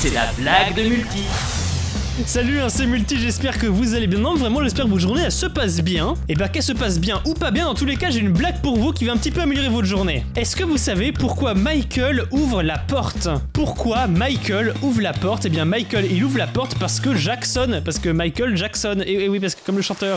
c'est la blague de Multi. Salut, hein, c'est Multi, j'espère que vous allez bien. Non, vraiment, j'espère que votre journée elle se passe bien. Et bah, qu'elle se passe bien ou pas bien, dans tous les cas, j'ai une blague pour vous qui va un petit peu améliorer votre journée. Est-ce que vous savez pourquoi Michael ouvre la porte? Pourquoi Michael ouvre la porte? Eh bien, Michael, il ouvre la porte parce que Jackson. Parce que Michael Jackson. Et, et oui, parce que comme le chanteur.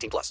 18 plus.